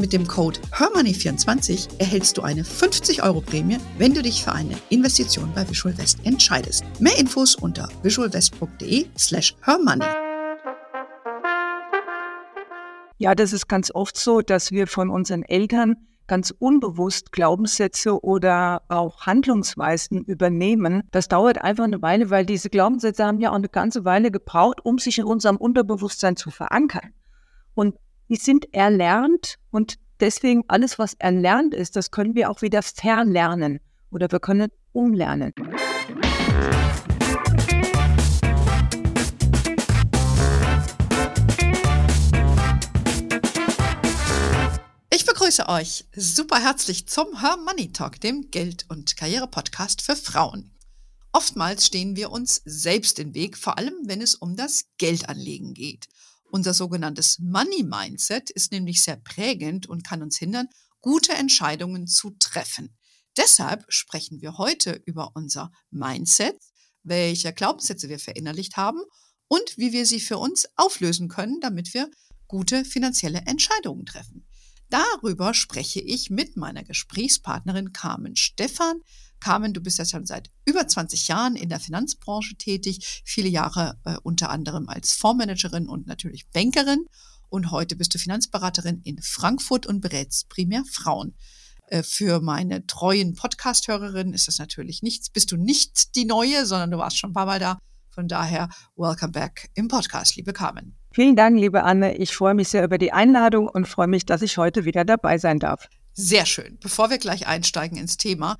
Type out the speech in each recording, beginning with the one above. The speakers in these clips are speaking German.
Mit dem Code HERMONEY24 erhältst du eine 50 Euro Prämie, wenn du dich für eine Investition bei Visual West entscheidest. Mehr Infos unter visualwest.de slash hermoney. Ja, das ist ganz oft so, dass wir von unseren Eltern ganz unbewusst Glaubenssätze oder auch Handlungsweisen übernehmen. Das dauert einfach eine Weile, weil diese Glaubenssätze haben ja auch eine ganze Weile gebraucht, um sich in unserem Unterbewusstsein zu verankern. Und die sind erlernt und deswegen alles, was erlernt ist, das können wir auch wieder verlernen oder wir können umlernen. Ich begrüße euch super herzlich zum Her Money Talk, dem Geld- und Karriere-Podcast für Frauen. Oftmals stehen wir uns selbst im Weg, vor allem wenn es um das Geldanlegen geht. Unser sogenanntes Money Mindset ist nämlich sehr prägend und kann uns hindern, gute Entscheidungen zu treffen. Deshalb sprechen wir heute über unser Mindset, welche Glaubenssätze wir verinnerlicht haben und wie wir sie für uns auflösen können, damit wir gute finanzielle Entscheidungen treffen. Darüber spreche ich mit meiner Gesprächspartnerin Carmen Stephan. Carmen, du bist ja schon seit über 20 Jahren in der Finanzbranche tätig, viele Jahre äh, unter anderem als Fondsmanagerin und natürlich Bankerin. Und heute bist du Finanzberaterin in Frankfurt und berätst primär Frauen. Äh, für meine treuen Podcast-Hörerinnen ist das natürlich nichts. Bist du nicht die Neue, sondern du warst schon ein paar Mal da. Von daher, welcome back im Podcast, liebe Carmen. Vielen Dank, liebe Anne. Ich freue mich sehr über die Einladung und freue mich, dass ich heute wieder dabei sein darf. Sehr schön. Bevor wir gleich einsteigen ins Thema,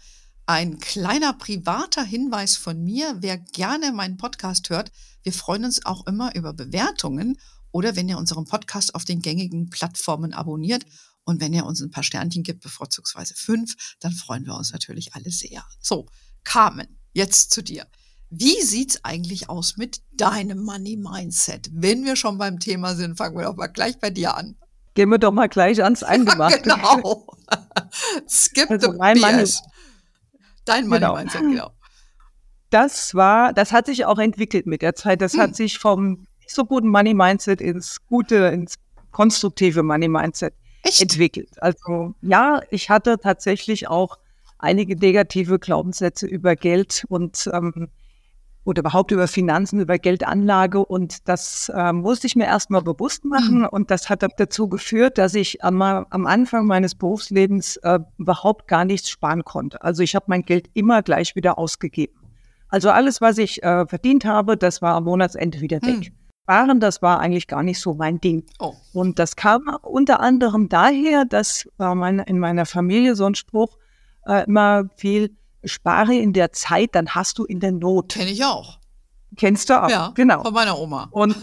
ein kleiner privater Hinweis von mir, wer gerne meinen Podcast hört, wir freuen uns auch immer über Bewertungen oder wenn ihr unseren Podcast auf den gängigen Plattformen abonniert und wenn ihr uns ein paar Sternchen gibt, bevorzugsweise fünf, dann freuen wir uns natürlich alle sehr. So, Carmen, jetzt zu dir. Wie sieht's eigentlich aus mit deinem Money Mindset? Wenn wir schon beim Thema sind, fangen wir doch mal gleich bei dir an. Gehen wir doch mal gleich ans Eingemachte. Genau. Skip also the mein. Money, Dein Money genau. Mindset, genau. Das war, das hat sich auch entwickelt mit der Zeit. Das hm. hat sich vom nicht so guten Money Mindset ins gute, ins konstruktive Money Mindset Echt? entwickelt. Also ja, ich hatte tatsächlich auch einige negative Glaubenssätze über Geld und ähm, oder überhaupt über Finanzen, über Geldanlage. Und das äh, musste ich mir erstmal bewusst machen. Mhm. Und das hat dazu geführt, dass ich am, am Anfang meines Berufslebens äh, überhaupt gar nichts sparen konnte. Also ich habe mein Geld immer gleich wieder ausgegeben. Also alles, was ich äh, verdient habe, das war am Monatsende wieder weg. Mhm. Sparen, das war eigentlich gar nicht so mein Ding. Oh. Und das kam unter anderem daher, dass war meine, in meiner Familie so ein Spruch äh, immer viel spare in der Zeit, dann hast du in der Not. Kenne ich auch. Kennst du auch? Ja, genau. Von meiner Oma. Und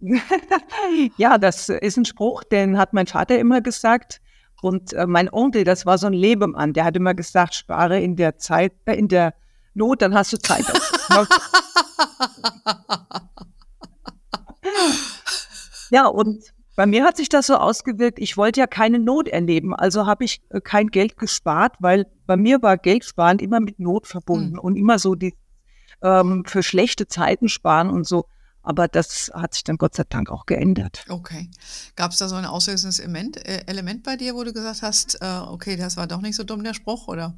ja, das ist ein Spruch, den hat mein Vater immer gesagt. Und äh, mein Onkel, das war so ein Lebemann, der hat immer gesagt, spare in der Zeit, äh, in der Not, dann hast du Zeit. ja, und bei mir hat sich das so ausgewirkt, ich wollte ja keine Not erleben, also habe ich äh, kein Geld gespart, weil bei mir war Geld sparen immer mit Not verbunden mhm. und immer so die ähm, für schlechte Zeiten sparen und so. Aber das hat sich dann Gott sei Dank auch geändert. Okay. Gab es da so ein auslösendes Element, äh, Element bei dir, wo du gesagt hast, äh, okay, das war doch nicht so dumm, der Spruch, oder?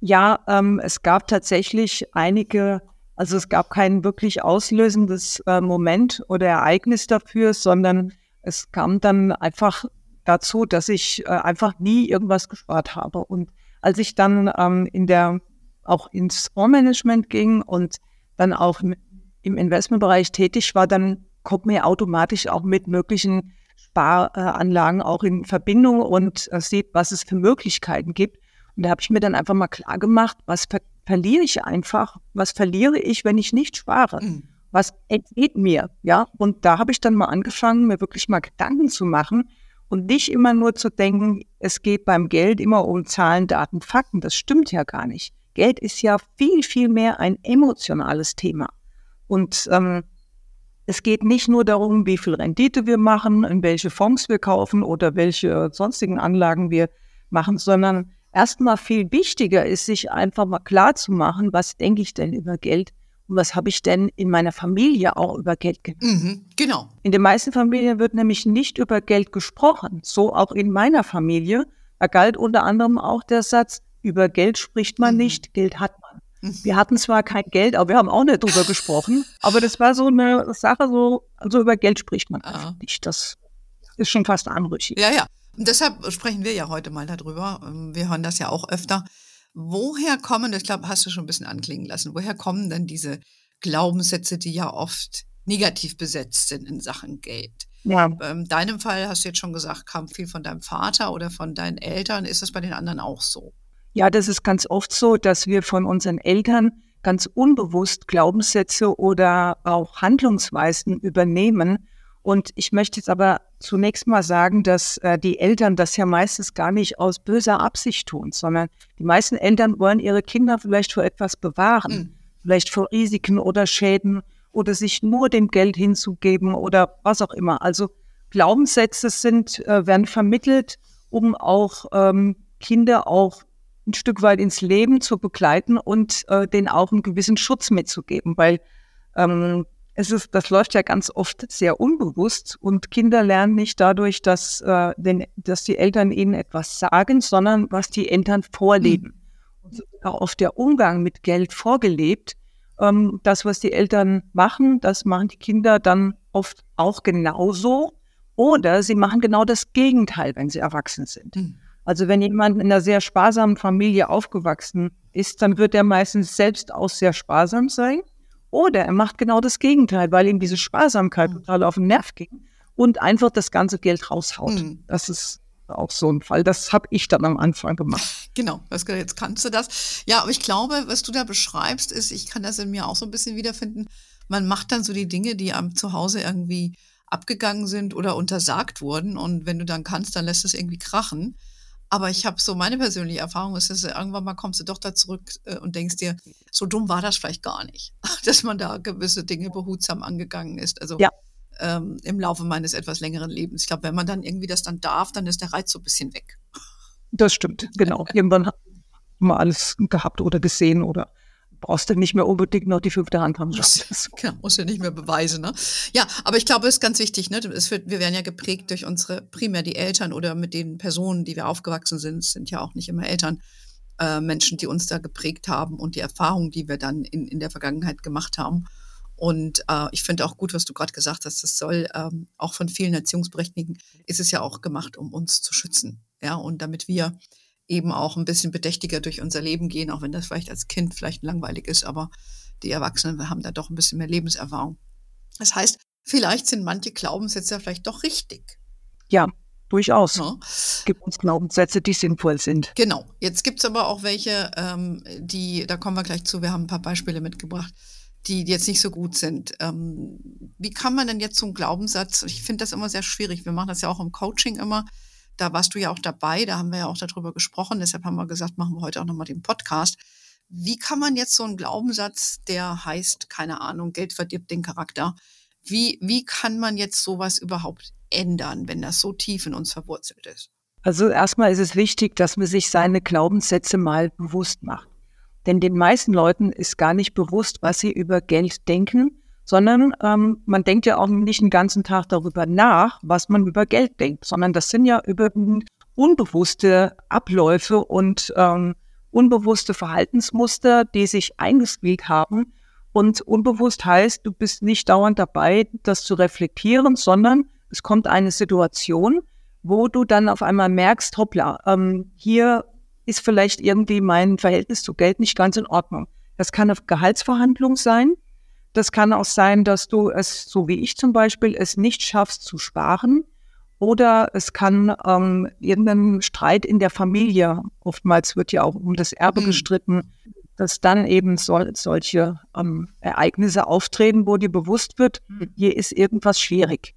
Ja, ähm, es gab tatsächlich einige, also es gab kein wirklich auslösendes äh, Moment oder Ereignis dafür, sondern es kam dann einfach dazu, dass ich äh, einfach nie irgendwas gespart habe. Und als ich dann ähm, in der auch ins Fondsmanagement ging und dann auch im Investmentbereich tätig war, dann kommt mir automatisch auch mit möglichen Sparanlagen auch in Verbindung und äh, sieht, was es für Möglichkeiten gibt. Und da habe ich mir dann einfach mal klar gemacht, was ver verliere ich einfach, was verliere ich, wenn ich nicht spare. Mhm was entgeht mir, ja. Und da habe ich dann mal angefangen, mir wirklich mal Gedanken zu machen Und nicht immer nur zu denken, es geht beim Geld immer um Zahlen, Daten, Fakten. Das stimmt ja gar nicht. Geld ist ja viel, viel mehr ein emotionales Thema. Und ähm, es geht nicht nur darum, wie viel Rendite wir machen, in welche Fonds wir kaufen oder welche sonstigen Anlagen wir machen, sondern erstmal viel wichtiger ist, sich einfach mal klar zu machen, was denke ich denn über Geld und was habe ich denn in meiner Familie auch über Geld gedacht. Mhm, genau. In den meisten Familien wird nämlich nicht über Geld gesprochen. So auch in meiner Familie. Da galt unter anderem auch der Satz, über Geld spricht man mhm. nicht, Geld hat man. Mhm. Wir hatten zwar kein Geld, aber wir haben auch nicht drüber gesprochen. Aber das war so eine Sache, so, also über Geld spricht man ah. nicht. Das ist schon fast anrüchig. Ja, ja. Und deshalb sprechen wir ja heute mal darüber. Ähm, wir hören das ja auch öfter. Woher kommen, ich glaube, hast du schon ein bisschen anklingen lassen, woher kommen denn diese Glaubenssätze, die ja oft negativ besetzt sind in Sachen Geld? Ja. In ähm, deinem Fall hast du jetzt schon gesagt, kam viel von deinem Vater oder von deinen Eltern. Ist das bei den anderen auch so? Ja, das ist ganz oft so, dass wir von unseren Eltern ganz unbewusst Glaubenssätze oder auch Handlungsweisen übernehmen und ich möchte jetzt aber zunächst mal sagen, dass äh, die Eltern das ja meistens gar nicht aus böser Absicht tun, sondern die meisten Eltern wollen ihre Kinder vielleicht vor etwas bewahren, mhm. vielleicht vor Risiken oder Schäden oder sich nur dem Geld hinzugeben oder was auch immer. Also Glaubenssätze sind, äh, werden vermittelt, um auch ähm, Kinder auch ein Stück weit ins Leben zu begleiten und äh, denen auch einen gewissen Schutz mitzugeben, weil ähm, es ist, das läuft ja ganz oft sehr unbewusst und Kinder lernen nicht dadurch, dass, äh, den, dass die Eltern ihnen etwas sagen, sondern was die Eltern vorleben. Mhm. Und auch oft der Umgang mit Geld vorgelebt. Ähm, das, was die Eltern machen, das machen die Kinder dann oft auch genauso. Oder sie machen genau das Gegenteil, wenn sie erwachsen sind. Mhm. Also wenn jemand in einer sehr sparsamen Familie aufgewachsen ist, dann wird er meistens selbst auch sehr sparsam sein. Oder er macht genau das Gegenteil, weil ihm diese Sparsamkeit mhm. total auf den Nerv ging und einfach das ganze Geld raushaut. Mhm. Das ist auch so ein Fall. Das habe ich dann am Anfang gemacht. Genau, jetzt kannst du das. Ja, aber ich glaube, was du da beschreibst, ist, ich kann das in mir auch so ein bisschen wiederfinden. Man macht dann so die Dinge, die am Zuhause irgendwie abgegangen sind oder untersagt wurden. Und wenn du dann kannst, dann lässt es irgendwie krachen. Aber ich habe so meine persönliche Erfahrung ist, dass irgendwann mal kommst du doch da zurück äh, und denkst dir, so dumm war das vielleicht gar nicht, dass man da gewisse Dinge behutsam angegangen ist. Also ja. ähm, im Laufe meines etwas längeren Lebens. Ich glaube, wenn man dann irgendwie das dann darf, dann ist der Reiz so ein bisschen weg. Das stimmt, genau. Irgendwann hat man alles gehabt oder gesehen oder brauchst du nicht mehr unbedingt noch die fünfte Hand haben. Das, genau, musst du nicht mehr beweisen. Ne? Ja, aber ich glaube, es ist ganz wichtig. Ne? Es wird, wir werden ja geprägt durch unsere, primär die Eltern oder mit den Personen, die wir aufgewachsen sind. Es sind ja auch nicht immer Eltern, äh, Menschen, die uns da geprägt haben und die Erfahrungen, die wir dann in, in der Vergangenheit gemacht haben. Und äh, ich finde auch gut, was du gerade gesagt hast, das soll ähm, auch von vielen Erziehungsberechtigten, ist es ja auch gemacht, um uns zu schützen. Ja, und damit wir eben auch ein bisschen bedächtiger durch unser Leben gehen, auch wenn das vielleicht als Kind vielleicht langweilig ist, aber die Erwachsenen haben da doch ein bisschen mehr Lebenserfahrung. Das heißt, vielleicht sind manche Glaubenssätze vielleicht doch richtig. Ja, durchaus. Ja. Es gibt uns Glaubenssätze, die sinnvoll sind. Genau. Jetzt gibt es aber auch welche, ähm, die, da kommen wir gleich zu, wir haben ein paar Beispiele mitgebracht, die jetzt nicht so gut sind. Ähm, wie kann man denn jetzt so einen Glaubenssatz, ich finde das immer sehr schwierig, wir machen das ja auch im Coaching immer, da warst du ja auch dabei, da haben wir ja auch darüber gesprochen, deshalb haben wir gesagt, machen wir heute auch nochmal den Podcast. Wie kann man jetzt so einen Glaubenssatz, der heißt, keine Ahnung, Geld verdirbt den Charakter, wie, wie kann man jetzt sowas überhaupt ändern, wenn das so tief in uns verwurzelt ist? Also erstmal ist es wichtig, dass man sich seine Glaubenssätze mal bewusst macht. Denn den meisten Leuten ist gar nicht bewusst, was sie über Geld denken sondern ähm, man denkt ja auch nicht den ganzen Tag darüber nach, was man über Geld denkt, sondern das sind ja überwiegend unbewusste Abläufe und ähm, unbewusste Verhaltensmuster, die sich eingespielt haben. Und unbewusst heißt, du bist nicht dauernd dabei, das zu reflektieren, sondern es kommt eine Situation, wo du dann auf einmal merkst, hoppla, ähm, hier ist vielleicht irgendwie mein Verhältnis zu Geld nicht ganz in Ordnung. Das kann eine Gehaltsverhandlung sein, das kann auch sein, dass du es, so wie ich zum Beispiel, es nicht schaffst zu sparen. Oder es kann ähm, irgendein Streit in der Familie, oftmals wird ja auch um das Erbe mhm. gestritten, dass dann eben so, solche ähm, Ereignisse auftreten, wo dir bewusst wird, mhm. hier ist irgendwas schwierig.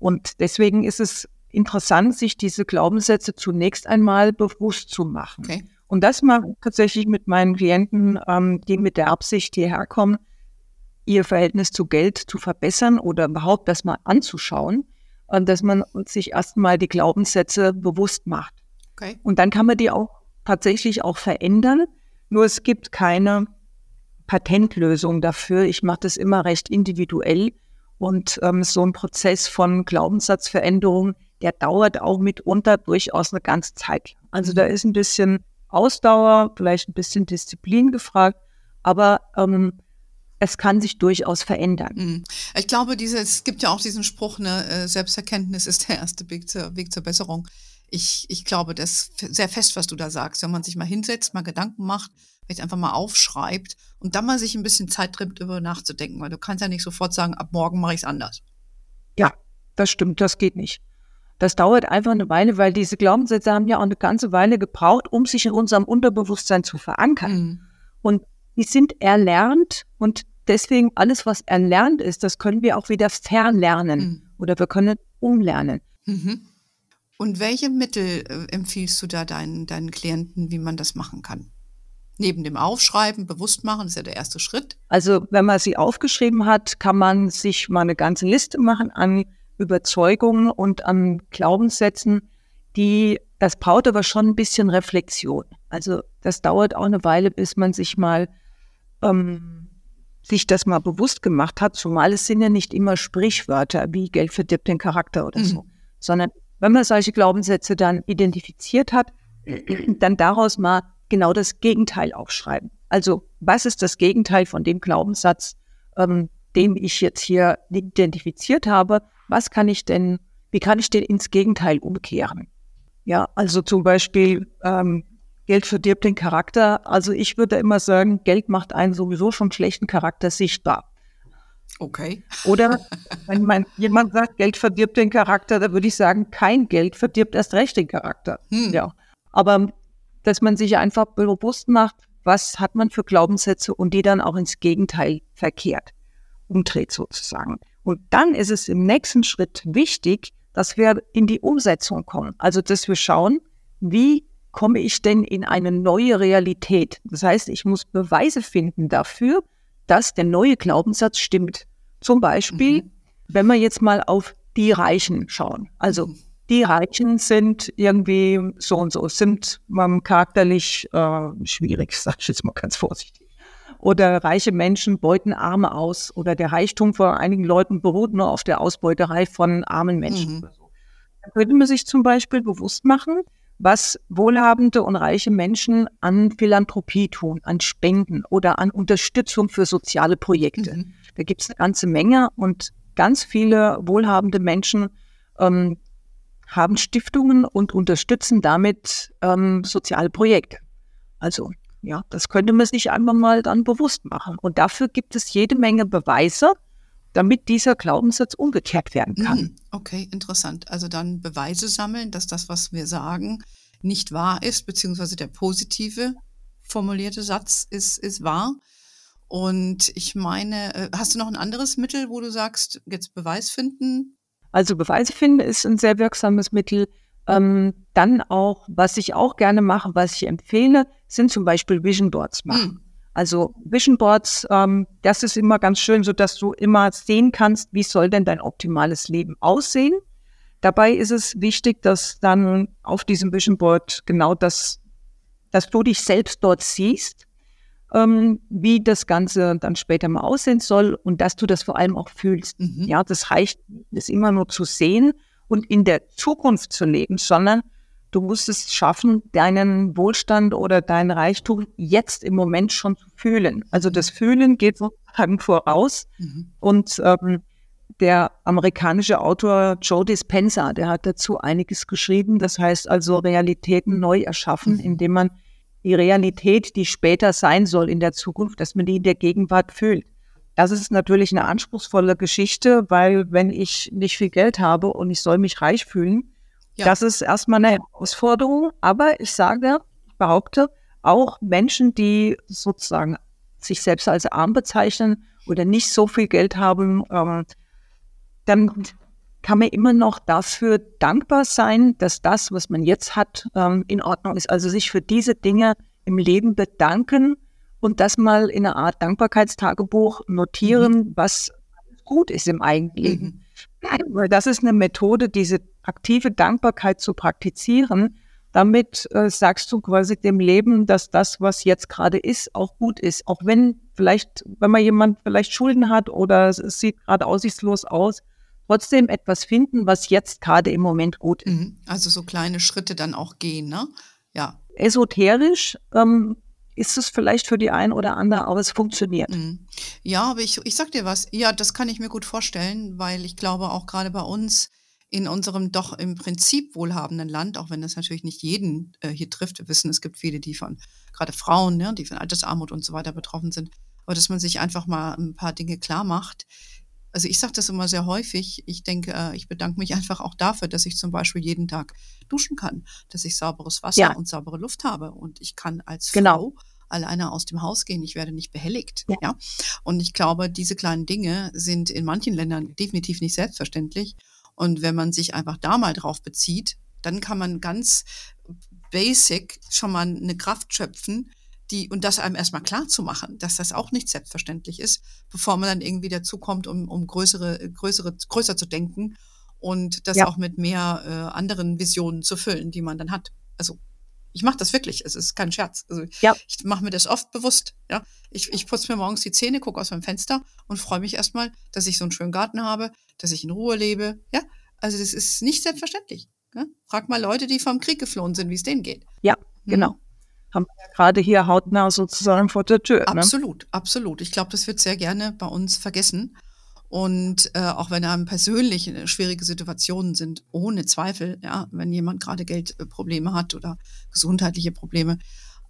Und deswegen ist es interessant, sich diese Glaubenssätze zunächst einmal bewusst zu machen. Okay. Und das mache ich tatsächlich mit meinen Klienten, ähm, die mit der Absicht hierher kommen, ihr Verhältnis zu Geld zu verbessern oder überhaupt das mal anzuschauen und dass man sich erstmal die Glaubenssätze bewusst macht. Okay. Und dann kann man die auch tatsächlich auch verändern. Nur es gibt keine Patentlösung dafür. Ich mache das immer recht individuell. Und ähm, so ein Prozess von Glaubenssatzveränderung, der dauert auch mitunter durchaus eine ganze Zeit. Also da mhm. ist ein bisschen Ausdauer, vielleicht ein bisschen Disziplin gefragt, aber ähm, es kann sich durchaus verändern. Mhm. Ich glaube, diese, es gibt ja auch diesen Spruch, ne, äh, Selbsterkenntnis ist der erste Weg zur, Weg zur Besserung. Ich, ich glaube, das ist sehr fest, was du da sagst. Wenn man sich mal hinsetzt, mal Gedanken macht, vielleicht einfach mal aufschreibt und dann mal sich ein bisschen Zeit trimmt, darüber nachzudenken, weil du kannst ja nicht sofort sagen, ab morgen mache ich es anders. Ja, das stimmt, das geht nicht. Das dauert einfach eine Weile, weil diese Glaubenssätze haben ja auch eine ganze Weile gebraucht, um sich in unserem Unterbewusstsein zu verankern. Mhm. Und die sind erlernt und deswegen alles, was erlernt ist, das können wir auch wieder verlernen mhm. oder wir können umlernen. Mhm. Und welche Mittel äh, empfiehlst du da deinen, deinen Klienten, wie man das machen kann? Neben dem Aufschreiben, bewusst machen, ist ja der erste Schritt. Also wenn man sie aufgeschrieben hat, kann man sich mal eine ganze Liste machen an Überzeugungen und an Glaubenssätzen, die, das braucht aber schon ein bisschen Reflexion. Also das dauert auch eine Weile, bis man sich mal ähm, sich das mal bewusst gemacht hat, zumal es sind ja nicht immer Sprichwörter wie Geld verdirbt den Charakter oder so, mhm. sondern wenn man solche Glaubenssätze dann identifiziert hat, dann daraus mal genau das Gegenteil aufschreiben. Also was ist das Gegenteil von dem Glaubenssatz, ähm, den ich jetzt hier identifiziert habe? Was kann ich denn, wie kann ich den ins Gegenteil umkehren? Ja, also zum Beispiel ähm, Geld verdirbt den Charakter. Also ich würde immer sagen, Geld macht einen sowieso schon schlechten Charakter sichtbar. Okay. Oder wenn man, jemand sagt, Geld verdirbt den Charakter, da würde ich sagen, kein Geld verdirbt erst recht den Charakter. Hm. Ja. Aber dass man sich einfach bewusst macht, was hat man für Glaubenssätze und die dann auch ins Gegenteil verkehrt, umdreht sozusagen. Und dann ist es im nächsten Schritt wichtig, dass wir in die Umsetzung kommen. Also, dass wir schauen, wie komme ich denn in eine neue Realität? Das heißt, ich muss Beweise finden dafür, dass der neue Glaubenssatz stimmt. Zum Beispiel, mhm. wenn wir jetzt mal auf die Reichen schauen. Also mhm. die Reichen sind irgendwie so und so, sind ähm, charakterlich äh, schwierig, sage ich jetzt mal ganz vorsichtig. Oder reiche Menschen beuten Arme aus oder der Reichtum von einigen Leuten beruht nur auf der Ausbeuterei von armen Menschen. Mhm. Da könnte man sich zum Beispiel bewusst machen, was wohlhabende und reiche Menschen an Philanthropie tun, an Spenden oder an Unterstützung für soziale Projekte. Mhm. Da gibt es eine ganze Menge und ganz viele wohlhabende Menschen ähm, haben Stiftungen und unterstützen damit ähm, soziale Projekte. Also ja, das könnte man sich einfach mal dann bewusst machen. Und dafür gibt es jede Menge Beweise, damit dieser Glaubenssatz umgekehrt werden kann. Mhm. Okay, interessant. Also dann Beweise sammeln, dass das, was wir sagen, nicht wahr ist, beziehungsweise der positive formulierte Satz ist, ist wahr. Und ich meine, äh, hast du noch ein anderes Mittel, wo du sagst, jetzt Beweis finden? Also Beweise finden ist ein sehr wirksames Mittel. Ähm, dann auch, was ich auch gerne mache, was ich empfehle, sind zum Beispiel Vision Boards machen. Mhm. Also Vision Boards, ähm, das ist immer ganz schön, so dass du immer sehen kannst, wie soll denn dein optimales Leben aussehen. Dabei ist es wichtig, dass dann auf diesem Vision Board genau das, dass du dich selbst dort siehst, ähm, wie das Ganze dann später mal aussehen soll und dass du das vor allem auch fühlst. Mhm. Ja, das reicht, das immer nur zu sehen und in der Zukunft zu leben, sondern Du musst es schaffen, deinen Wohlstand oder dein Reichtum jetzt im Moment schon zu fühlen. Also das Fühlen geht sozusagen voraus. Mhm. Und ähm, der amerikanische Autor Joe Dispenza, der hat dazu einiges geschrieben. Das heißt also Realitäten neu erschaffen, mhm. indem man die Realität, die später sein soll in der Zukunft, dass man die in der Gegenwart fühlt. Das ist natürlich eine anspruchsvolle Geschichte, weil wenn ich nicht viel Geld habe und ich soll mich reich fühlen, ja. Das ist erstmal eine Herausforderung. Aber ich sage, ich behaupte, auch Menschen, die sozusagen sich selbst als arm bezeichnen oder nicht so viel Geld haben, ähm, dann kann man immer noch dafür dankbar sein, dass das, was man jetzt hat, ähm, in Ordnung ist. Also sich für diese Dinge im Leben bedanken und das mal in einer Art Dankbarkeitstagebuch notieren, mhm. was gut ist im Eigenleben. Mhm. Weil das ist eine Methode, diese aktive Dankbarkeit zu praktizieren. Damit äh, sagst du quasi dem Leben, dass das, was jetzt gerade ist, auch gut ist. Auch wenn vielleicht, wenn man jemand vielleicht Schulden hat oder es sieht gerade aussichtslos aus, trotzdem etwas finden, was jetzt gerade im Moment gut ist. Mhm. Also so kleine Schritte dann auch gehen, ne? Ja. Esoterisch ähm, ist es vielleicht für die ein oder andere, aber es funktioniert. Mhm. Ja, aber ich, ich sag dir was, ja, das kann ich mir gut vorstellen, weil ich glaube auch gerade bei uns in unserem doch im Prinzip wohlhabenden Land, auch wenn das natürlich nicht jeden äh, hier trifft. Wir wissen, es gibt viele, die von, gerade Frauen, ne, die von Altersarmut und so weiter betroffen sind. Aber dass man sich einfach mal ein paar Dinge klar macht. Also ich sage das immer sehr häufig. Ich denke, äh, ich bedanke mich einfach auch dafür, dass ich zum Beispiel jeden Tag duschen kann, dass ich sauberes Wasser ja. und saubere Luft habe. Und ich kann als genau. Frau alleine aus dem Haus gehen. Ich werde nicht behelligt. Ja. ja. Und ich glaube, diese kleinen Dinge sind in manchen Ländern definitiv nicht selbstverständlich. Und wenn man sich einfach da mal drauf bezieht, dann kann man ganz basic schon mal eine Kraft schöpfen, die, und das einem erstmal klar zu machen, dass das auch nicht selbstverständlich ist, bevor man dann irgendwie dazu kommt, um, um größere, größere, größer zu denken und das ja. auch mit mehr äh, anderen Visionen zu füllen, die man dann hat. Also ich mache das wirklich, es ist kein Scherz. Also ja. ich mache mir das oft bewusst. Ja, ich, ich putze mir morgens die Zähne, gucke aus meinem Fenster und freue mich erstmal, dass ich so einen schönen Garten habe, dass ich in Ruhe lebe. Ja, also das ist nicht selbstverständlich. Ja? Frag mal Leute, die vom Krieg geflohen sind, wie es denen geht. Ja, hm. Haben wir gerade hier hautnah sozusagen vor der Tür. Ne? Absolut, absolut. Ich glaube, das wird sehr gerne bei uns vergessen. Und äh, auch wenn einem persönlich schwierige Situationen sind, ohne Zweifel, ja, wenn jemand gerade Geldprobleme hat oder gesundheitliche Probleme.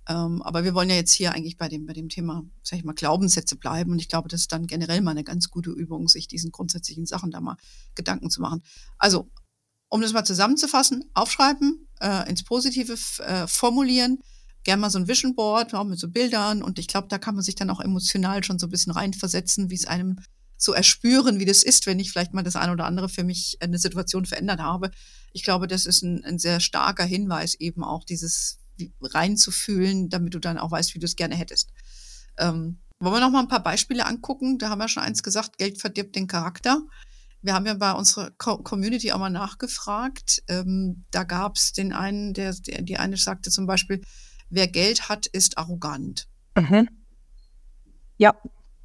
Ähm, aber wir wollen ja jetzt hier eigentlich bei dem, bei dem Thema, sag ich mal, Glaubenssätze bleiben. Und ich glaube, das ist dann generell mal eine ganz gute Übung, sich diesen grundsätzlichen Sachen da mal Gedanken zu machen. Also, um das mal zusammenzufassen, aufschreiben, äh, ins Positive äh, formulieren, gern mal so ein Vision Board, auch mit so Bildern. Und ich glaube, da kann man sich dann auch emotional schon so ein bisschen reinversetzen, wie es einem so erspüren, wie das ist, wenn ich vielleicht mal das eine oder andere für mich eine Situation verändert habe. Ich glaube, das ist ein, ein sehr starker Hinweis, eben auch dieses reinzufühlen, damit du dann auch weißt, wie du es gerne hättest. Ähm, wollen wir noch mal ein paar Beispiele angucken? Da haben wir schon eins gesagt, Geld verdirbt den Charakter. Wir haben ja bei unserer Co Community auch mal nachgefragt. Ähm, da gab es den einen, der, der, die eine sagte zum Beispiel, wer Geld hat, ist arrogant. Mhm. Ja,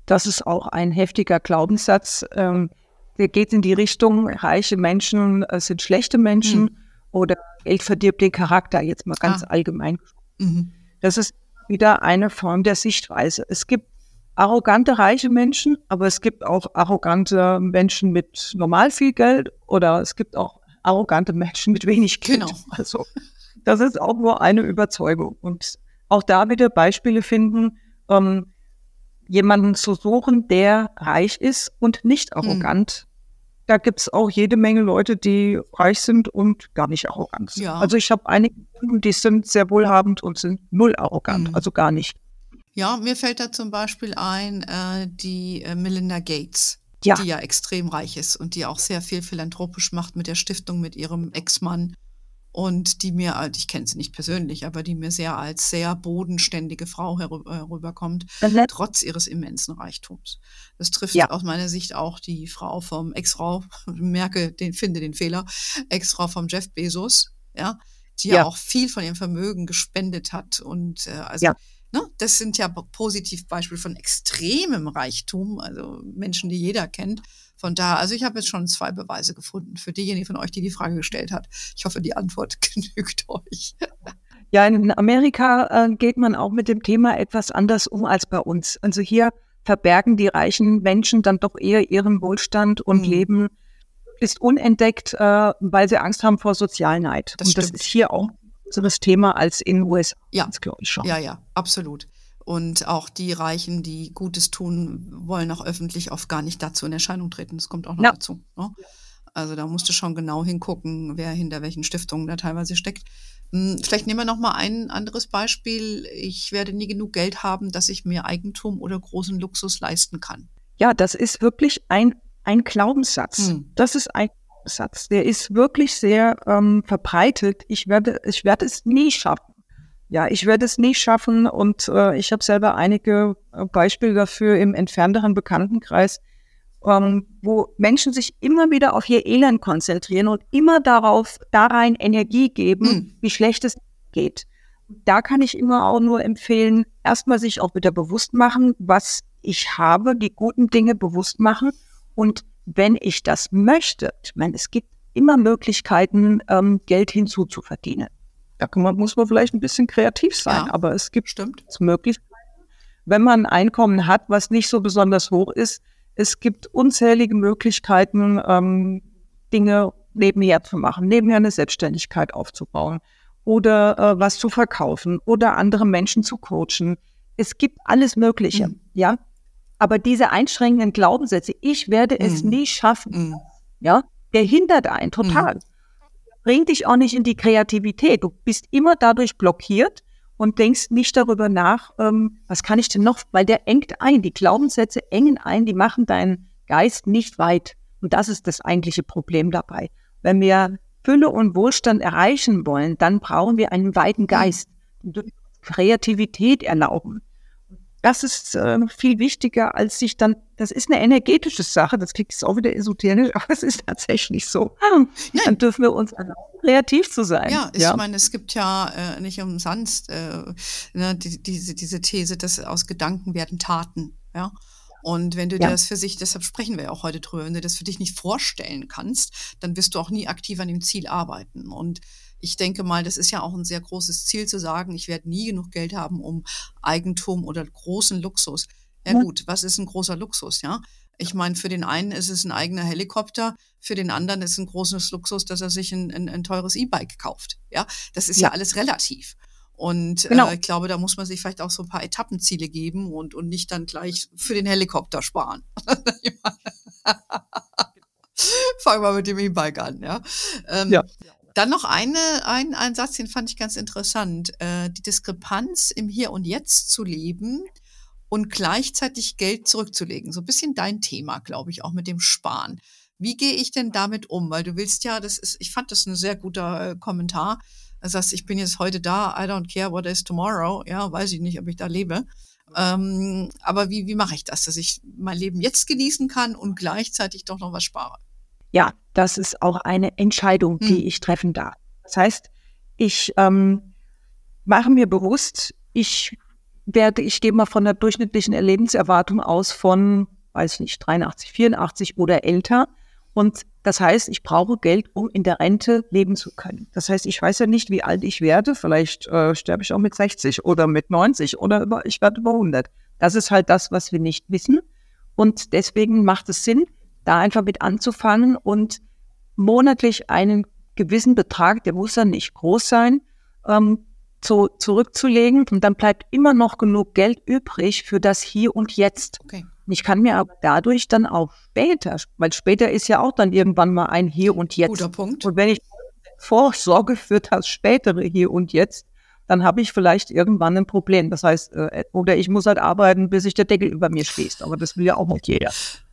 das ist auch ein heftiger Glaubenssatz. Ähm, der geht in die Richtung, reiche Menschen äh, sind schlechte Menschen mhm. oder Geld verdirbt den Charakter, jetzt mal ganz ah. allgemein. Mhm. Das ist wieder eine Form der Sichtweise. Es gibt arrogante reiche Menschen, aber es gibt auch arrogante Menschen mit normal viel Geld oder es gibt auch arrogante Menschen mit wenig Geld. Genau. Also das ist auch nur eine Überzeugung. Und auch da wieder Beispiele finden, ähm, jemanden zu suchen, der reich ist und nicht hm. arrogant. Mhm. Da gibt's auch jede Menge Leute, die reich sind und gar nicht arrogant sind. Ja. Also ich habe einige Kunden, die sind sehr wohlhabend und sind null arrogant, mhm. also gar nicht. Ja, mir fällt da zum Beispiel ein, äh, die äh, Melinda Gates, ja. die ja extrem reich ist und die auch sehr viel philanthropisch macht mit der Stiftung mit ihrem Ex-Mann und die mir, ich kenne sie nicht persönlich, aber die mir sehr als sehr bodenständige Frau herüberkommt, mhm. trotz ihres immensen Reichtums. Das trifft ja. aus meiner Sicht auch die Frau vom Ex-Frau, merke, den, finde den Fehler, Ex-Frau vom Jeff Bezos, ja, die ja. auch viel von ihrem Vermögen gespendet hat und äh, also ja. Ne, das sind ja Positivbeispiele von extremem Reichtum, also Menschen, die jeder kennt. Von da, also ich habe jetzt schon zwei Beweise gefunden für diejenigen von euch, die die Frage gestellt hat. Ich hoffe, die Antwort genügt euch. Ja, in Amerika äh, geht man auch mit dem Thema etwas anders um als bei uns. Also hier verbergen die reichen Menschen dann doch eher ihren Wohlstand und mhm. leben ist unentdeckt, äh, weil sie Angst haben vor Sozialneid. Das und das ist hier auch das Thema als in den USA, ja. glaube ich schon. Ja, ja, absolut. Und auch die Reichen, die Gutes tun, wollen auch öffentlich oft gar nicht dazu in Erscheinung treten. Das kommt auch noch ja. dazu. Ne? Also da musst du schon genau hingucken, wer hinter welchen Stiftungen da teilweise steckt. Hm, vielleicht nehmen wir noch mal ein anderes Beispiel. Ich werde nie genug Geld haben, dass ich mir Eigentum oder großen Luxus leisten kann. Ja, das ist wirklich ein, ein Glaubenssatz. Hm. Das ist ein Glaubenssatz. Der ist wirklich sehr ähm, verbreitet. Ich werde, ich werde es nie schaffen. Ja, ich werde es nie schaffen und äh, ich habe selber einige äh, Beispiele dafür im entfernteren Bekanntenkreis, ähm, wo Menschen sich immer wieder auf ihr Elend konzentrieren und immer darauf, da rein Energie geben, mhm. wie schlecht es geht. Da kann ich immer auch nur empfehlen, erstmal sich auch wieder bewusst machen, was ich habe, die guten Dinge bewusst machen. Und wenn ich das möchte, ich meine, es gibt immer Möglichkeiten, ähm, Geld hinzuzuverdienen. Da man, muss man vielleicht ein bisschen kreativ sein, ja, aber es gibt stimmt. Möglichkeiten. Wenn man ein Einkommen hat, was nicht so besonders hoch ist, es gibt unzählige Möglichkeiten, ähm, Dinge nebenher zu machen, nebenher eine Selbstständigkeit aufzubauen oder äh, was zu verkaufen oder andere Menschen zu coachen. Es gibt alles Mögliche, mhm. ja. Aber diese einschränkenden Glaubenssätze, ich werde mhm. es nie schaffen, mhm. ja, der hindert einen total. Bringt dich auch nicht in die Kreativität. Du bist immer dadurch blockiert und denkst nicht darüber nach, ähm, was kann ich denn noch, weil der engt ein. Die Glaubenssätze engen ein, die machen deinen Geist nicht weit. Und das ist das eigentliche Problem dabei. Wenn wir Fülle und Wohlstand erreichen wollen, dann brauchen wir einen weiten mhm. Geist. Kreativität erlauben. Das ist äh, viel wichtiger, als sich dann, das ist eine energetische Sache, das klingt jetzt auch wieder esoterisch, aber es ist tatsächlich so. Nein. Dann dürfen wir uns erlauben, kreativ zu sein. Ja, ich ja. meine, es gibt ja äh, nicht umsonst äh, ne, die, diese, diese These, dass aus Gedanken werden Taten. Ja. Und wenn du ja. das für sich, deshalb sprechen wir ja auch heute drüber, wenn du das für dich nicht vorstellen kannst, dann wirst du auch nie aktiv an dem Ziel arbeiten. Und ich denke mal, das ist ja auch ein sehr großes Ziel zu sagen, ich werde nie genug Geld haben, um Eigentum oder großen Luxus. Ja, gut, was ist ein großer Luxus, ja? Ich meine, für den einen ist es ein eigener Helikopter, für den anderen ist es ein großes Luxus, dass er sich ein, ein, ein teures E-Bike kauft. Ja, das ist ja, ja alles relativ. Und genau. äh, ich glaube, da muss man sich vielleicht auch so ein paar Etappenziele geben und, und nicht dann gleich für den Helikopter sparen. Fangen wir mit dem E-Bike an, ja. Ähm, ja. Dann noch eine, ein, ein Satz, den fand ich ganz interessant. Äh, die Diskrepanz im Hier und Jetzt zu leben und gleichzeitig Geld zurückzulegen. So ein bisschen dein Thema, glaube ich, auch mit dem Sparen. Wie gehe ich denn damit um? Weil du willst ja, das ist, ich fand das ein sehr guter äh, Kommentar. Du sagst, ich bin jetzt heute da, I don't care what is tomorrow. Ja, weiß ich nicht, ob ich da lebe. Ähm, aber wie, wie mache ich das, dass ich mein Leben jetzt genießen kann und gleichzeitig doch noch was spare? Ja, das ist auch eine Entscheidung, die hm. ich treffen darf. Das heißt, ich ähm, mache mir bewusst, ich werde, ich gehe mal von der durchschnittlichen Lebenserwartung aus von, weiß nicht, 83, 84 oder älter. Und das heißt, ich brauche Geld, um in der Rente leben zu können. Das heißt, ich weiß ja nicht, wie alt ich werde. Vielleicht äh, sterbe ich auch mit 60 oder mit 90 oder über, ich werde über 100. Das ist halt das, was wir nicht wissen. Und deswegen macht es Sinn, da einfach mit anzufangen und monatlich einen gewissen Betrag, der muss dann nicht groß sein, ähm, zu, zurückzulegen und dann bleibt immer noch genug Geld übrig für das Hier und Jetzt. Okay. Ich kann mir aber dadurch dann auch später, weil später ist ja auch dann irgendwann mal ein Hier und Jetzt. Guter Punkt. Und wenn ich vorsorge für das spätere Hier und Jetzt, dann habe ich vielleicht irgendwann ein Problem. Das heißt, äh, oder ich muss halt arbeiten, bis sich der Deckel über mir schließt. Aber das will ja auch nicht jeder.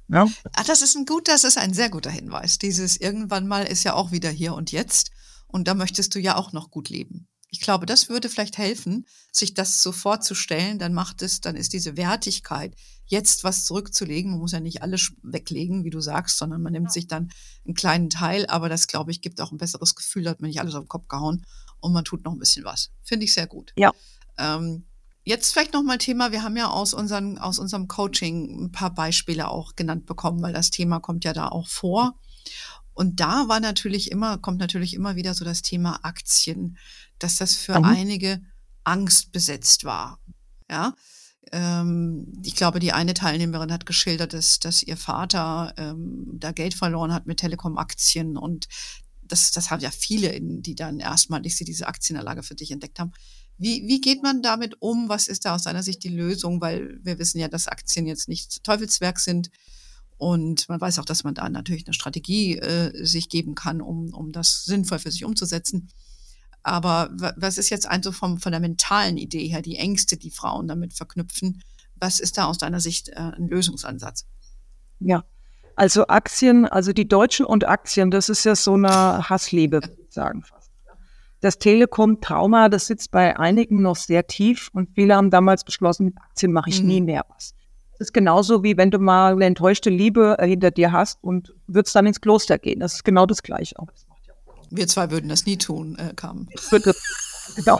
Ja. Ach, das ist ein gut, das ist ein sehr guter Hinweis. Dieses irgendwann mal ist ja auch wieder hier und jetzt. Und da möchtest du ja auch noch gut leben. Ich glaube, das würde vielleicht helfen, sich das so vorzustellen. Dann macht es, dann ist diese Wertigkeit, jetzt was zurückzulegen. Man muss ja nicht alles weglegen, wie du sagst, sondern man nimmt sich dann einen kleinen Teil. Aber das, glaube ich, gibt auch ein besseres Gefühl, da hat man nicht alles auf den Kopf gehauen und man tut noch ein bisschen was. Finde ich sehr gut. Ja. Ähm, Jetzt vielleicht nochmal Thema, wir haben ja aus, unseren, aus unserem Coaching ein paar Beispiele auch genannt bekommen, weil das Thema kommt ja da auch vor. Und da war natürlich immer, kommt natürlich immer wieder so das Thema Aktien, dass das für mhm. einige Angst besetzt war. Ja. Ähm, ich glaube, die eine Teilnehmerin hat geschildert, dass, dass ihr Vater ähm, da Geld verloren hat mit Telekom-Aktien und das, das haben ja viele, die dann erstmalig diese Aktienanlage für dich entdeckt haben. Wie, wie geht man damit um? Was ist da aus seiner Sicht die Lösung? Weil wir wissen ja, dass Aktien jetzt nicht Teufelswerk sind. Und man weiß auch, dass man da natürlich eine Strategie äh, sich geben kann, um, um das sinnvoll für sich umzusetzen. Aber was ist jetzt also vom, von der mentalen Idee her, die Ängste, die Frauen damit verknüpfen? Was ist da aus deiner Sicht äh, ein Lösungsansatz? Ja, Also Aktien, also die Deutschen und Aktien, das ist ja so eine Hassliebe, sagen fast. Das Telekom-Trauma, das sitzt bei einigen noch sehr tief und viele haben damals beschlossen, mit Aktien mache ich mhm. nie mehr was. Das ist genauso wie wenn du mal eine enttäuschte Liebe äh, hinter dir hast und würdest dann ins Kloster gehen. Das ist genau das Gleiche. Wir zwei würden das nie tun, äh, Carmen. Genau.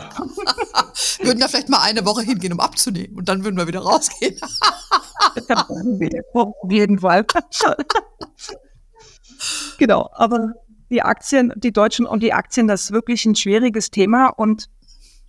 würden da vielleicht mal eine Woche hingehen, um abzunehmen und dann würden wir wieder rausgehen. Auf jeden Fall. genau, aber die Aktien, die Deutschen und die Aktien, das ist wirklich ein schwieriges Thema und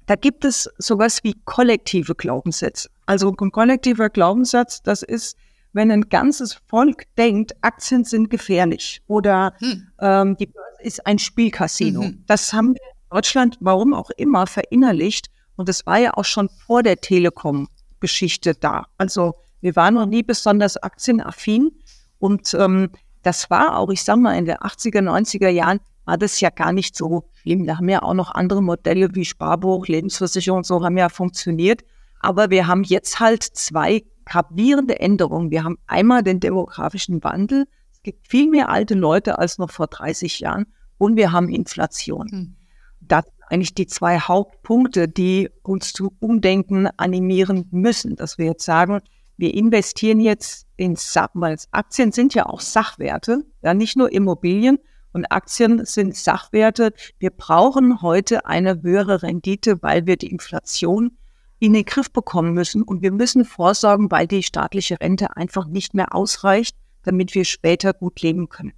da gibt es sowas wie kollektive Glaubenssätze. Also ein kollektiver Glaubenssatz, das ist, wenn ein ganzes Volk denkt, Aktien sind gefährlich oder hm. ähm, die Börse ist ein Spielcasino. Mhm. Das haben wir in Deutschland, warum auch immer, verinnerlicht. Und das war ja auch schon vor der Telekom-Geschichte da. Also wir waren noch nie besonders aktienaffin. Und ähm, das war auch, ich sag mal, in den 80er, 90er Jahren war das ja gar nicht so schlimm. Da haben ja auch noch andere Modelle wie Sparbuch, Lebensversicherung und so haben ja funktioniert. Aber wir haben jetzt halt zwei gravierende Änderungen. Wir haben einmal den demografischen Wandel. Es gibt viel mehr alte Leute als noch vor 30 Jahren. Und wir haben Inflation. Hm. Das sind eigentlich die zwei Hauptpunkte, die uns zu Umdenken animieren müssen, dass wir jetzt sagen, wir investieren jetzt in Sachen, weil Aktien sind ja auch Sachwerte, ja nicht nur Immobilien und Aktien sind Sachwerte. Wir brauchen heute eine höhere Rendite, weil wir die Inflation in den Griff bekommen müssen und wir müssen vorsorgen, weil die staatliche Rente einfach nicht mehr ausreicht, damit wir später gut leben können.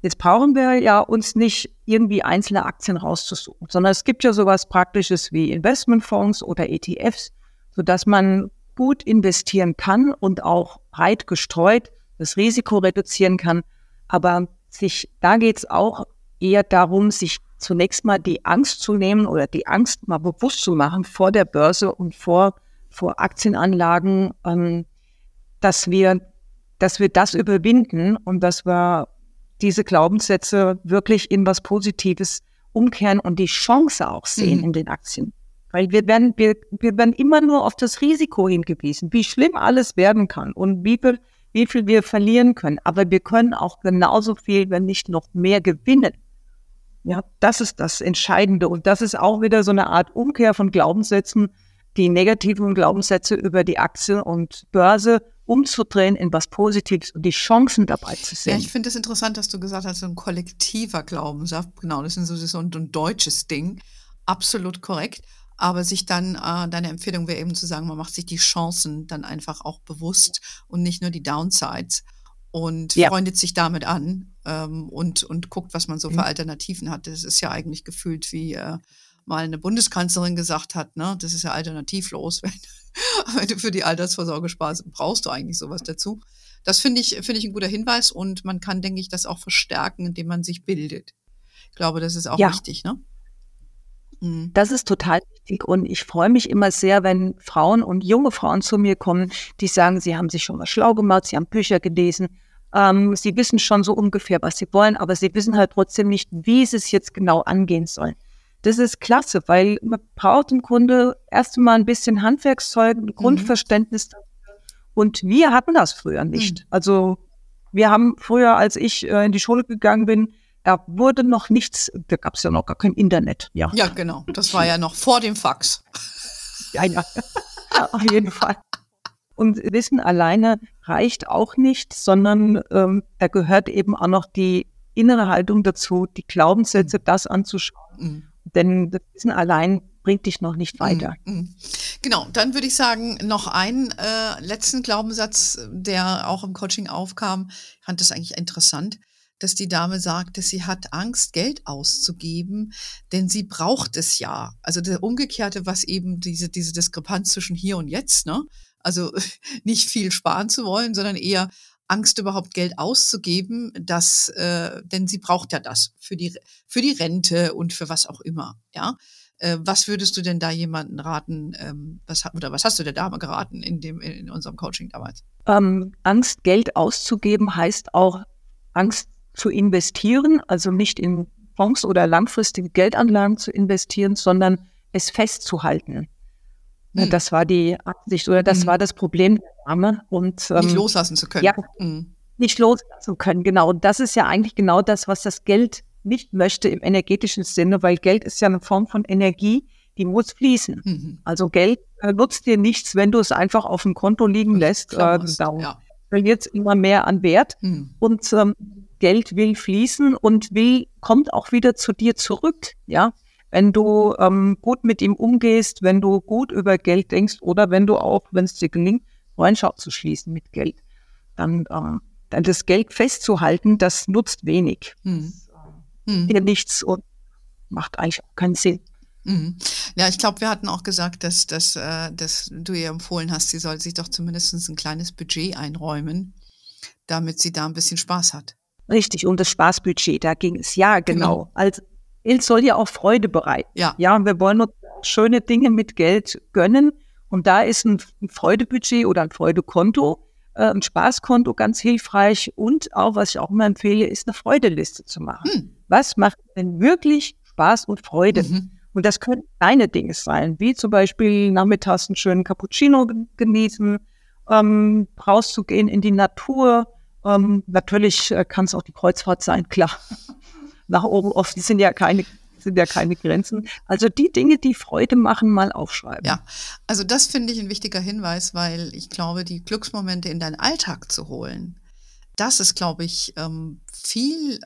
Jetzt brauchen wir ja uns nicht irgendwie einzelne Aktien rauszusuchen, sondern es gibt ja sowas Praktisches wie Investmentfonds oder ETFs, sodass man gut investieren kann und auch breit gestreut das Risiko reduzieren kann. Aber sich, da geht es auch eher darum, sich zunächst mal die Angst zu nehmen oder die Angst mal bewusst zu machen vor der Börse und vor, vor Aktienanlagen, ähm, dass wir, dass wir das überwinden und dass wir diese Glaubenssätze wirklich in was Positives umkehren und die Chance auch sehen mhm. in den Aktien. Weil wir werden, wir, wir werden immer nur auf das Risiko hingewiesen, wie schlimm alles werden kann und wie viel, wie viel wir verlieren können. Aber wir können auch genauso viel, wenn nicht noch mehr gewinnen. Ja, das ist das Entscheidende. Und das ist auch wieder so eine Art Umkehr von Glaubenssätzen, die negativen Glaubenssätze über die Aktie und Börse umzudrehen in was Positives und die Chancen dabei zu sehen. Ja, ich finde es interessant, dass du gesagt hast, so ein kollektiver Glaubenssatz. Genau, das ist so, so ein, ein deutsches Ding. Absolut korrekt. Aber sich dann, äh, deine Empfehlung wäre eben zu sagen, man macht sich die Chancen dann einfach auch bewusst und nicht nur die Downsides und ja. freundet sich damit an ähm, und, und guckt, was man so für mhm. Alternativen hat. Das ist ja eigentlich gefühlt wie äh, mal eine Bundeskanzlerin gesagt hat, ne, das ist ja alternativlos, wenn, wenn du für die Altersvorsorge sparst, brauchst du eigentlich sowas dazu. Das finde ich, finde ich ein guter Hinweis und man kann, denke ich, das auch verstärken, indem man sich bildet. Ich glaube, das ist auch ja. wichtig, ne? Mhm. Das ist total wichtig und ich freue mich immer sehr, wenn Frauen und junge Frauen zu mir kommen, die sagen, sie haben sich schon mal schlau gemacht, sie haben Bücher gelesen, ähm, sie wissen schon so ungefähr, was sie wollen, aber sie wissen halt trotzdem nicht, wie sie es jetzt genau angehen sollen. Das ist klasse, weil man braucht im Grunde erst einmal ein bisschen Handwerkszeug, ein mhm. Grundverständnis dafür. Und wir hatten das früher nicht. Mhm. Also wir haben früher, als ich äh, in die Schule gegangen bin, da wurde noch nichts, da gab es ja noch gar kein Internet. Ja. ja, genau. Das war ja noch vor dem Fax. ja, ja. Auf jeden Fall. Und Wissen alleine reicht auch nicht, sondern ähm, da gehört eben auch noch die innere Haltung dazu, die Glaubenssätze, mhm. das anzuschauen. Mhm. Denn das Wissen allein bringt dich noch nicht weiter. Mhm. mhm. Genau, dann würde ich sagen, noch einen äh, letzten Glaubenssatz, der auch im Coaching aufkam. Ich fand das eigentlich interessant dass die Dame sagte, sie hat Angst, Geld auszugeben, denn sie braucht es ja. Also der Umgekehrte, was eben diese, diese Diskrepanz zwischen hier und jetzt, ne? Also nicht viel sparen zu wollen, sondern eher Angst, überhaupt Geld auszugeben, dass, äh, denn sie braucht ja das für die, für die Rente und für was auch immer, ja. Äh, was würdest du denn da jemanden raten, ähm, was, oder was hast du der Dame geraten in, dem, in unserem Coaching damals? Ähm, Angst, Geld auszugeben heißt auch Angst zu investieren, also nicht in Fonds oder langfristige Geldanlagen zu investieren, sondern es festzuhalten. Hm. Das war die Absicht oder das hm. war das Problem der Dame. Und, ähm, nicht loslassen zu können. Ja, hm. nicht loslassen können. Genau. Und das ist ja eigentlich genau das, was das Geld nicht möchte im energetischen Sinne, weil Geld ist ja eine Form von Energie, die muss fließen. Mhm. Also Geld äh, nutzt dir nichts, wenn du es einfach auf dem Konto liegen lässt. Äh, ja. verliert immer mehr an Wert. Mhm. Und ähm, Geld will fließen und will, kommt auch wieder zu dir zurück. Ja, wenn du ähm, gut mit ihm umgehst, wenn du gut über Geld denkst oder wenn du auch, wenn es dir gelingt, Freundschaft zu schließen mit Geld, dann, ähm, dann das Geld festzuhalten, das nutzt wenig. Mhm. Dir nichts und macht eigentlich auch keinen Sinn. Mhm. Ja, ich glaube, wir hatten auch gesagt, dass, dass, äh, dass du ihr empfohlen hast, sie soll sich doch zumindest ein kleines Budget einräumen, damit sie da ein bisschen Spaß hat. Richtig, um das Spaßbudget, da ging es. Ja, genau. genau. Also, Geld soll ja auch Freude bereiten. Ja. Ja, und wir wollen uns schöne Dinge mit Geld gönnen. Und da ist ein, ein Freudebudget oder ein Freudekonto, äh, ein Spaßkonto ganz hilfreich. Und auch, was ich auch immer empfehle, ist eine Freudeliste zu machen. Hm. Was macht denn wirklich Spaß und Freude? Mhm. Und das können kleine Dinge sein, wie zum Beispiel nachmittags einen schönen Cappuccino genießen, ähm, rauszugehen in die Natur. Ähm, natürlich äh, kann es auch die Kreuzfahrt sein, klar. Nach oben oft sind ja keine sind ja keine Grenzen. Also die Dinge, die Freude machen, mal aufschreiben. Ja, also das finde ich ein wichtiger Hinweis, weil ich glaube, die Glücksmomente in deinen Alltag zu holen, das ist, glaube ich, ähm, viel,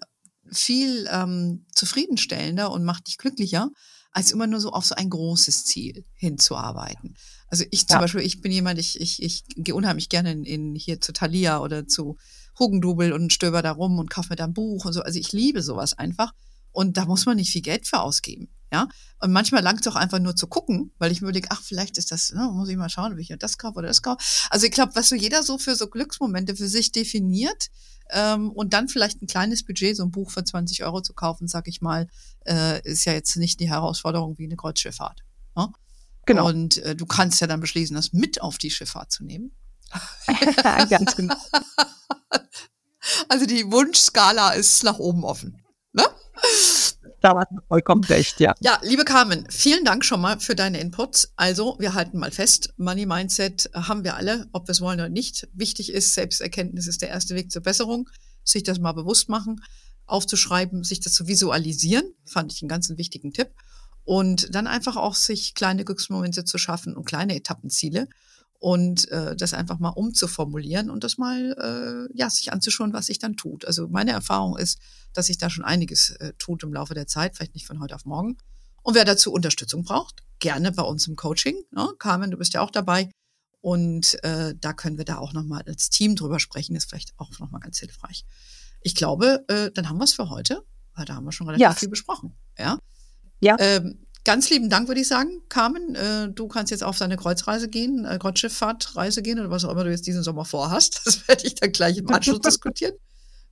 viel ähm, zufriedenstellender und macht dich glücklicher, als immer nur so auf so ein großes Ziel hinzuarbeiten. Also ich zum ja. Beispiel, ich bin jemand, ich, ich, ich gehe unheimlich gerne in, in hier zu Thalia oder zu Hugendubel und stöber da rum und kaufe mir da ein Buch und so. Also ich liebe sowas einfach. Und da muss man nicht viel Geld für ausgeben. Ja, und manchmal langt es auch einfach nur zu gucken, weil ich mir überlege, ach, vielleicht ist das, ne, muss ich mal schauen, ob ich das kaufe oder das kaufe. Also ich glaube, was so jeder so für so Glücksmomente für sich definiert, ähm, und dann vielleicht ein kleines Budget, so ein Buch für 20 Euro zu kaufen, sag ich mal, äh, ist ja jetzt nicht die Herausforderung wie eine Kreuzschifffahrt. Ne? Genau. Und äh, du kannst ja dann beschließen, das mit auf die Schifffahrt zu nehmen. Ganz genau. Also die Wunschskala ist nach oben offen. Ne? Da war vollkommen recht, ja. Ja, liebe Carmen, vielen Dank schon mal für deine Inputs. Also, wir halten mal fest, Money Mindset haben wir alle, ob wir es wollen oder nicht. Wichtig ist, Selbsterkenntnis ist der erste Weg zur Besserung. Sich das mal bewusst machen, aufzuschreiben, sich das zu visualisieren, fand ich einen ganz wichtigen Tipp. Und dann einfach auch sich kleine Glücksmomente zu schaffen und kleine Etappenziele und äh, das einfach mal umzuformulieren und das mal äh, ja sich anzuschauen, was sich dann tut. Also meine Erfahrung ist, dass sich da schon einiges äh, tut im Laufe der Zeit, vielleicht nicht von heute auf morgen. Und wer dazu Unterstützung braucht, gerne bei uns im Coaching. Ne? Carmen, du bist ja auch dabei. Und äh, da können wir da auch nochmal als Team drüber sprechen, ist vielleicht auch nochmal ganz hilfreich. Ich glaube, äh, dann haben wir es für heute, weil da haben wir schon relativ ja. viel besprochen. Ja. Ja. Ähm, Ganz lieben Dank, würde ich sagen, Carmen. Äh, du kannst jetzt auf deine Kreuzreise gehen, äh, Kreuzschifffahrtreise gehen oder was auch immer du jetzt diesen Sommer vorhast. Das werde ich dann gleich im Anschluss diskutieren.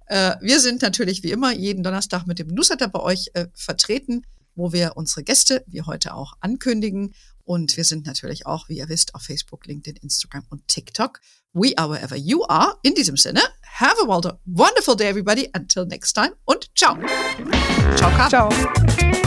Äh, wir sind natürlich wie immer jeden Donnerstag mit dem Newsletter bei euch äh, vertreten, wo wir unsere Gäste wie heute auch ankündigen. Und wir sind natürlich auch, wie ihr wisst, auf Facebook, LinkedIn, Instagram und TikTok. We are wherever you are. In diesem Sinne, have a wonderful day, everybody. Until next time und ciao. Ciao, Carmen. Ciao.